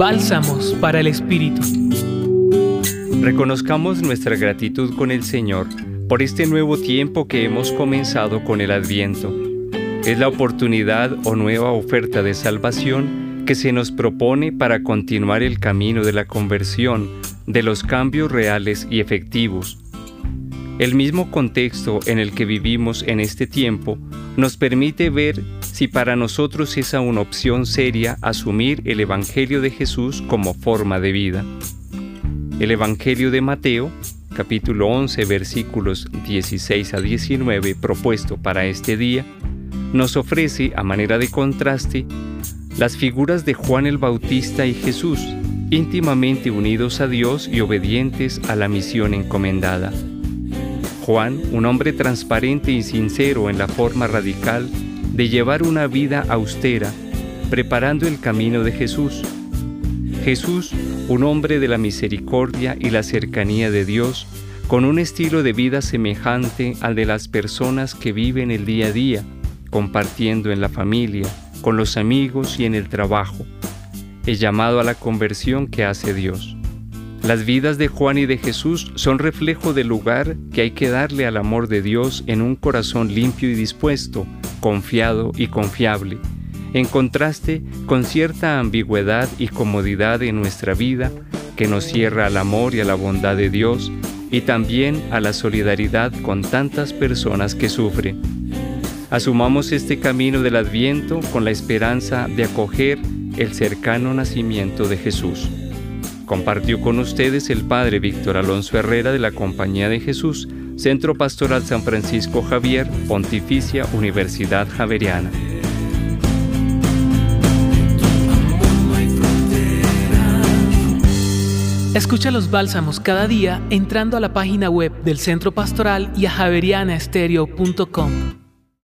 Bálsamos para el Espíritu. Reconozcamos nuestra gratitud con el Señor por este nuevo tiempo que hemos comenzado con el Adviento. Es la oportunidad o nueva oferta de salvación que se nos propone para continuar el camino de la conversión, de los cambios reales y efectivos. El mismo contexto en el que vivimos en este tiempo nos permite ver si para nosotros es una opción seria asumir el Evangelio de Jesús como forma de vida. El Evangelio de Mateo, capítulo 11, versículos 16 a 19, propuesto para este día, nos ofrece, a manera de contraste, las figuras de Juan el Bautista y Jesús, íntimamente unidos a Dios y obedientes a la misión encomendada. Juan, un hombre transparente y sincero en la forma radical de llevar una vida austera, preparando el camino de Jesús. Jesús, un hombre de la misericordia y la cercanía de Dios, con un estilo de vida semejante al de las personas que viven el día a día, compartiendo en la familia, con los amigos y en el trabajo. Es llamado a la conversión que hace Dios. Las vidas de Juan y de Jesús son reflejo del lugar que hay que darle al amor de Dios en un corazón limpio y dispuesto, confiado y confiable, en contraste con cierta ambigüedad y comodidad en nuestra vida que nos cierra al amor y a la bondad de Dios y también a la solidaridad con tantas personas que sufren. Asumamos este camino del adviento con la esperanza de acoger el cercano nacimiento de Jesús. Compartió con ustedes el Padre Víctor Alonso Herrera de la Compañía de Jesús, Centro Pastoral San Francisco Javier, Pontificia Universidad Javeriana. Escucha los bálsamos cada día entrando a la página web del Centro Pastoral y a javerianaestereo.com.